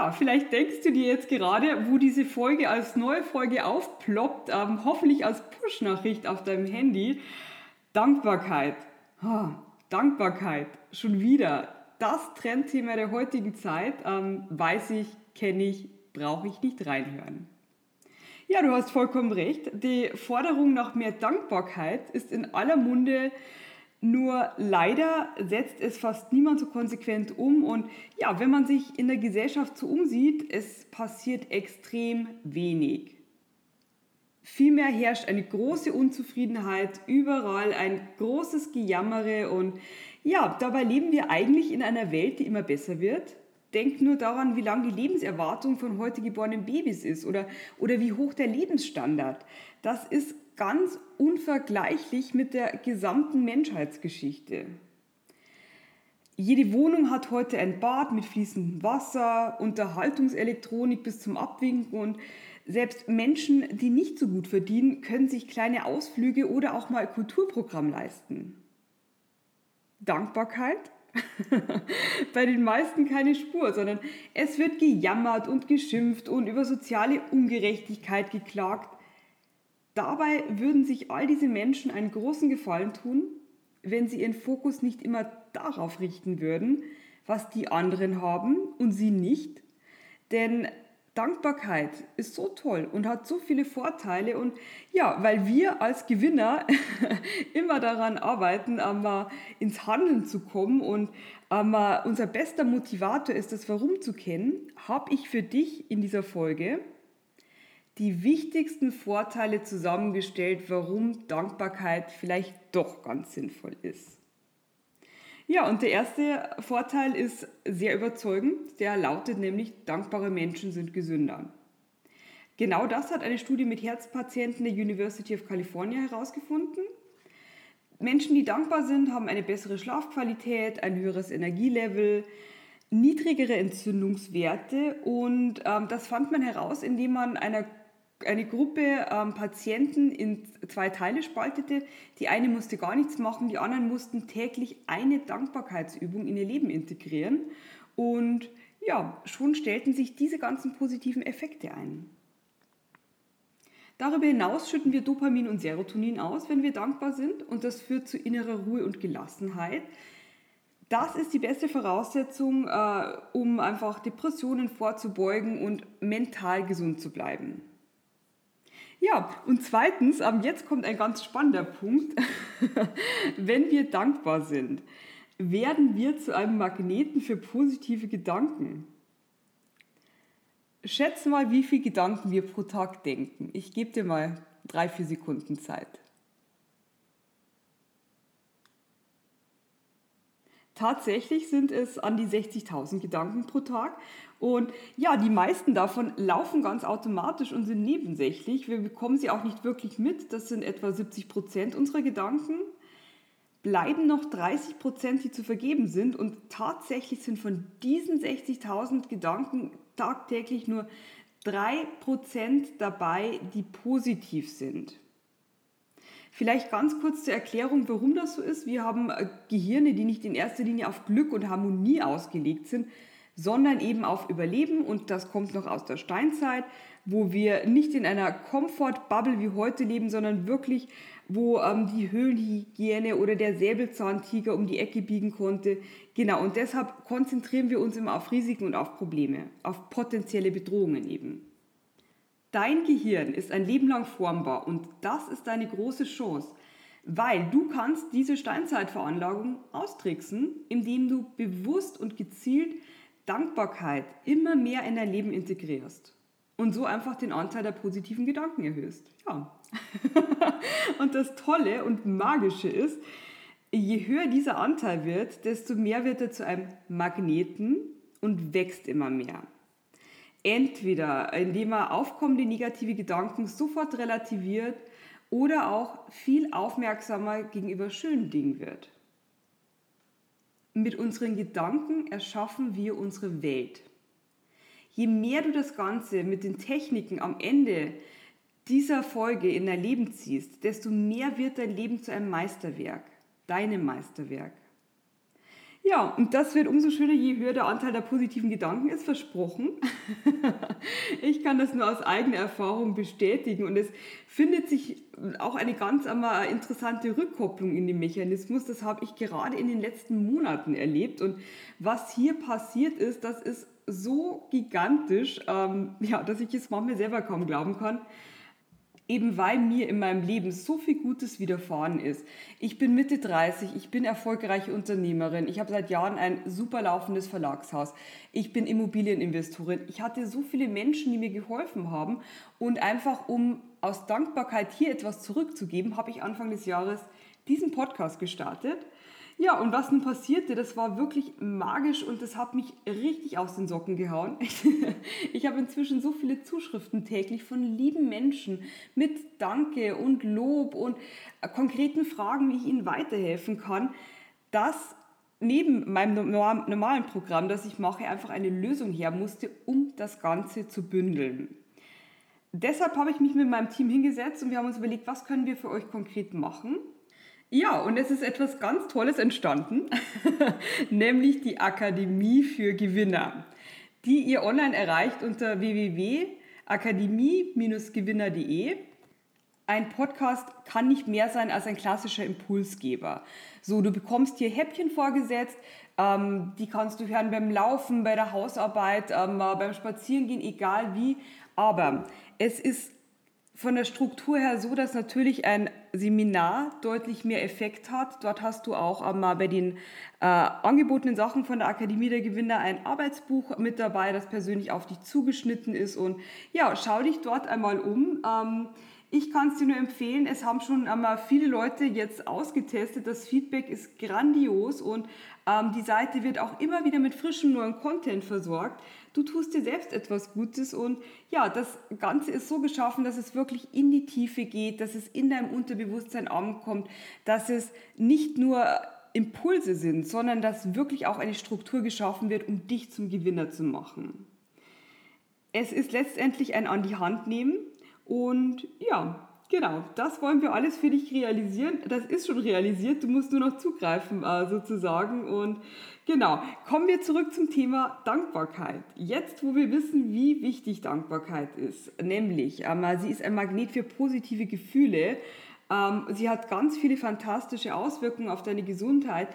Ja, vielleicht denkst du dir jetzt gerade, wo diese Folge als neue Folge aufploppt, ähm, hoffentlich als Push-Nachricht auf deinem Handy. Dankbarkeit. Oh, Dankbarkeit. Schon wieder. Das Trendthema der heutigen Zeit. Ähm, weiß ich, kenne ich, brauche ich nicht reinhören. Ja, du hast vollkommen recht. Die Forderung nach mehr Dankbarkeit ist in aller Munde nur leider setzt es fast niemand so konsequent um. Und ja, wenn man sich in der Gesellschaft so umsieht, es passiert extrem wenig. Vielmehr herrscht eine große Unzufriedenheit, überall ein großes Gejammere und ja, dabei leben wir eigentlich in einer Welt, die immer besser wird. Denk nur daran, wie lang die Lebenserwartung von heute geborenen Babys ist oder, oder wie hoch der Lebensstandard. Das ist ganz unvergleichlich mit der gesamten Menschheitsgeschichte. Jede Wohnung hat heute ein Bad mit fließendem Wasser, Unterhaltungselektronik bis zum Abwinken und selbst Menschen, die nicht so gut verdienen, können sich kleine Ausflüge oder auch mal Kulturprogramm leisten. Dankbarkeit? Bei den meisten keine Spur, sondern es wird gejammert und geschimpft und über soziale Ungerechtigkeit geklagt. Dabei würden sich all diese Menschen einen großen Gefallen tun, wenn sie ihren Fokus nicht immer darauf richten würden, was die anderen haben und sie nicht. Denn Dankbarkeit ist so toll und hat so viele Vorteile und ja, weil wir als Gewinner immer daran arbeiten, einmal ins Handeln zu kommen und einmal unser bester Motivator ist, das Warum zu kennen, habe ich für dich in dieser Folge die wichtigsten Vorteile zusammengestellt, warum Dankbarkeit vielleicht doch ganz sinnvoll ist. Ja, und der erste Vorteil ist sehr überzeugend. Der lautet nämlich, dankbare Menschen sind gesünder. Genau das hat eine Studie mit Herzpatienten der University of California herausgefunden. Menschen, die dankbar sind, haben eine bessere Schlafqualität, ein höheres Energielevel, niedrigere Entzündungswerte und ähm, das fand man heraus, indem man einer eine Gruppe ähm, Patienten in zwei Teile spaltete. Die eine musste gar nichts machen, die anderen mussten täglich eine Dankbarkeitsübung in ihr Leben integrieren. Und ja, schon stellten sich diese ganzen positiven Effekte ein. Darüber hinaus schütten wir Dopamin und Serotonin aus, wenn wir dankbar sind und das führt zu innerer Ruhe und Gelassenheit. Das ist die beste Voraussetzung, äh, um einfach Depressionen vorzubeugen und mental gesund zu bleiben. Ja, und zweitens, jetzt kommt ein ganz spannender Punkt. Wenn wir dankbar sind, werden wir zu einem Magneten für positive Gedanken. Schätze mal, wie viele Gedanken wir pro Tag denken. Ich gebe dir mal drei, vier Sekunden Zeit. Tatsächlich sind es an die 60.000 Gedanken pro Tag. Und ja, die meisten davon laufen ganz automatisch und sind nebensächlich. Wir bekommen sie auch nicht wirklich mit. Das sind etwa 70 Prozent unserer Gedanken. Bleiben noch 30 Prozent, die zu vergeben sind. Und tatsächlich sind von diesen 60.000 Gedanken tagtäglich nur 3 Prozent dabei, die positiv sind. Vielleicht ganz kurz zur Erklärung, warum das so ist. Wir haben äh, Gehirne, die nicht in erster Linie auf Glück und Harmonie ausgelegt sind, sondern eben auf Überleben. Und das kommt noch aus der Steinzeit, wo wir nicht in einer Komfortbubble wie heute leben, sondern wirklich, wo ähm, die Höhlenhygiene oder der Säbelzahntiger um die Ecke biegen konnte. Genau, und deshalb konzentrieren wir uns immer auf Risiken und auf Probleme, auf potenzielle Bedrohungen eben. Dein Gehirn ist ein Leben lang formbar und das ist deine große Chance, weil du kannst diese Steinzeitveranlagung austricksen, indem du bewusst und gezielt Dankbarkeit immer mehr in dein Leben integrierst und so einfach den Anteil der positiven Gedanken erhöhst. Ja. und das Tolle und Magische ist, Je höher dieser Anteil wird, desto mehr wird er zu einem Magneten und wächst immer mehr. Entweder indem er aufkommende negative Gedanken sofort relativiert oder auch viel aufmerksamer gegenüber schönen Dingen wird. Mit unseren Gedanken erschaffen wir unsere Welt. Je mehr du das Ganze mit den Techniken am Ende dieser Folge in dein Leben ziehst, desto mehr wird dein Leben zu einem Meisterwerk, deinem Meisterwerk. Ja, und das wird umso schöner, je höher der Anteil der positiven Gedanken ist, versprochen. ich kann das nur aus eigener Erfahrung bestätigen und es findet sich auch eine ganz interessante Rückkopplung in den Mechanismus. Das habe ich gerade in den letzten Monaten erlebt und was hier passiert ist, das ist so gigantisch, ähm, ja, dass ich es manchmal selber kaum glauben kann eben weil mir in meinem Leben so viel Gutes widerfahren ist. Ich bin Mitte 30, ich bin erfolgreiche Unternehmerin, ich habe seit Jahren ein super laufendes Verlagshaus, ich bin Immobilieninvestorin. Ich hatte so viele Menschen, die mir geholfen haben und einfach um aus Dankbarkeit hier etwas zurückzugeben, habe ich Anfang des Jahres diesen Podcast gestartet ja, und was nun passierte, das war wirklich magisch und das hat mich richtig aus den Socken gehauen. Ich habe inzwischen so viele Zuschriften täglich von lieben Menschen mit Danke und Lob und konkreten Fragen, wie ich ihnen weiterhelfen kann, dass neben meinem normalen Programm, das ich mache, einfach eine Lösung her musste, um das Ganze zu bündeln. Deshalb habe ich mich mit meinem Team hingesetzt und wir haben uns überlegt, was können wir für euch konkret machen. Ja, und es ist etwas ganz Tolles entstanden, nämlich die Akademie für Gewinner, die ihr online erreicht unter www.akademie-gewinner.de. Ein Podcast kann nicht mehr sein als ein klassischer Impulsgeber. So, du bekommst hier Häppchen vorgesetzt, ähm, die kannst du hören beim Laufen, bei der Hausarbeit, ähm, beim Spazierengehen, egal wie. Aber es ist von der Struktur her so, dass natürlich ein Seminar deutlich mehr Effekt hat. Dort hast du auch einmal bei den äh, angebotenen Sachen von der Akademie der Gewinner ein Arbeitsbuch mit dabei, das persönlich auf dich zugeschnitten ist. Und ja, schau dich dort einmal um. Ähm, ich kann es dir nur empfehlen, es haben schon einmal viele Leute jetzt ausgetestet. Das Feedback ist grandios und ähm, die Seite wird auch immer wieder mit frischem neuen Content versorgt. Du tust dir selbst etwas Gutes und ja, das Ganze ist so geschaffen, dass es wirklich in die Tiefe geht, dass es in deinem Unterbewusstsein ankommt, dass es nicht nur Impulse sind, sondern dass wirklich auch eine Struktur geschaffen wird, um dich zum Gewinner zu machen. Es ist letztendlich ein an die Hand nehmen und ja, Genau, das wollen wir alles für dich realisieren. Das ist schon realisiert, du musst nur noch zugreifen äh, sozusagen. Und genau, kommen wir zurück zum Thema Dankbarkeit. Jetzt, wo wir wissen, wie wichtig Dankbarkeit ist, nämlich ähm, sie ist ein Magnet für positive Gefühle. Ähm, sie hat ganz viele fantastische Auswirkungen auf deine Gesundheit.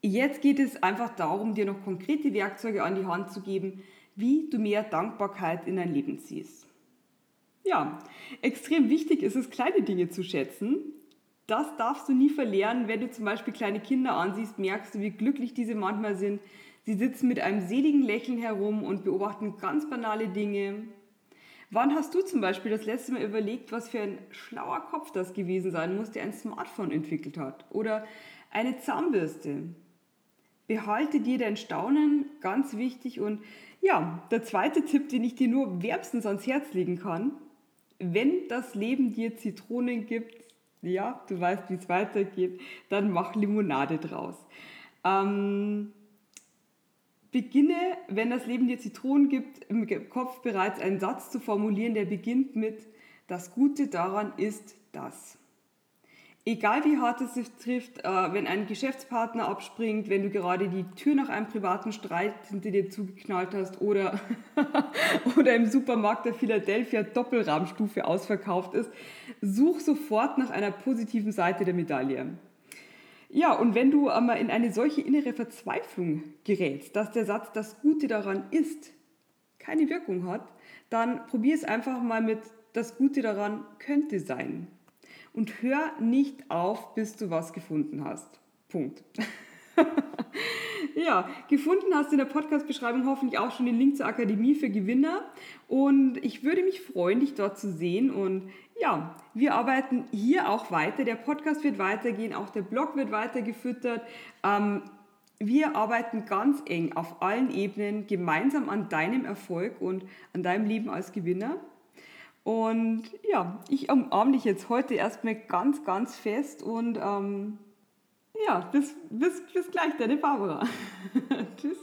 Jetzt geht es einfach darum, dir noch konkrete Werkzeuge an die Hand zu geben, wie du mehr Dankbarkeit in dein Leben ziehst. Ja, extrem wichtig ist es, kleine Dinge zu schätzen. Das darfst du nie verlernen. Wenn du zum Beispiel kleine Kinder ansiehst, merkst du, wie glücklich diese manchmal sind. Sie sitzen mit einem seligen Lächeln herum und beobachten ganz banale Dinge. Wann hast du zum Beispiel das letzte Mal überlegt, was für ein schlauer Kopf das gewesen sein muss, der ein Smartphone entwickelt hat? Oder eine Zahnbürste? Behalte dir dein Staunen, ganz wichtig. Und ja, der zweite Tipp, den ich dir nur wärmstens ans Herz legen kann, wenn das Leben dir Zitronen gibt, ja, du weißt, wie es weitergeht, dann mach Limonade draus. Ähm, beginne, wenn das Leben dir Zitronen gibt, im Kopf bereits einen Satz zu formulieren, der beginnt mit, das Gute daran ist das. Egal wie hart es sich trifft, äh, wenn ein Geschäftspartner abspringt, wenn du gerade die Tür nach einem privaten Streit hinter dir zugeknallt hast oder, oder im Supermarkt der Philadelphia Doppelrahmstufe ausverkauft ist, such sofort nach einer positiven Seite der Medaille. Ja, und wenn du einmal in eine solche innere Verzweiflung gerätst, dass der Satz das Gute daran ist, keine Wirkung hat, dann probier es einfach mal mit das Gute daran könnte sein und hör nicht auf, bis du was gefunden hast. Punkt. Ja, gefunden hast in der Podcast-Beschreibung hoffentlich auch schon den Link zur Akademie für Gewinner. Und ich würde mich freuen, dich dort zu sehen. Und ja, wir arbeiten hier auch weiter. Der Podcast wird weitergehen, auch der Blog wird weiter gefüttert. Ähm, wir arbeiten ganz eng auf allen Ebenen gemeinsam an deinem Erfolg und an deinem Leben als Gewinner. Und ja, ich umarme dich jetzt heute erstmal ganz, ganz fest und ähm, ja, bis, bis, bis gleich, deine Barbara. Tschüss.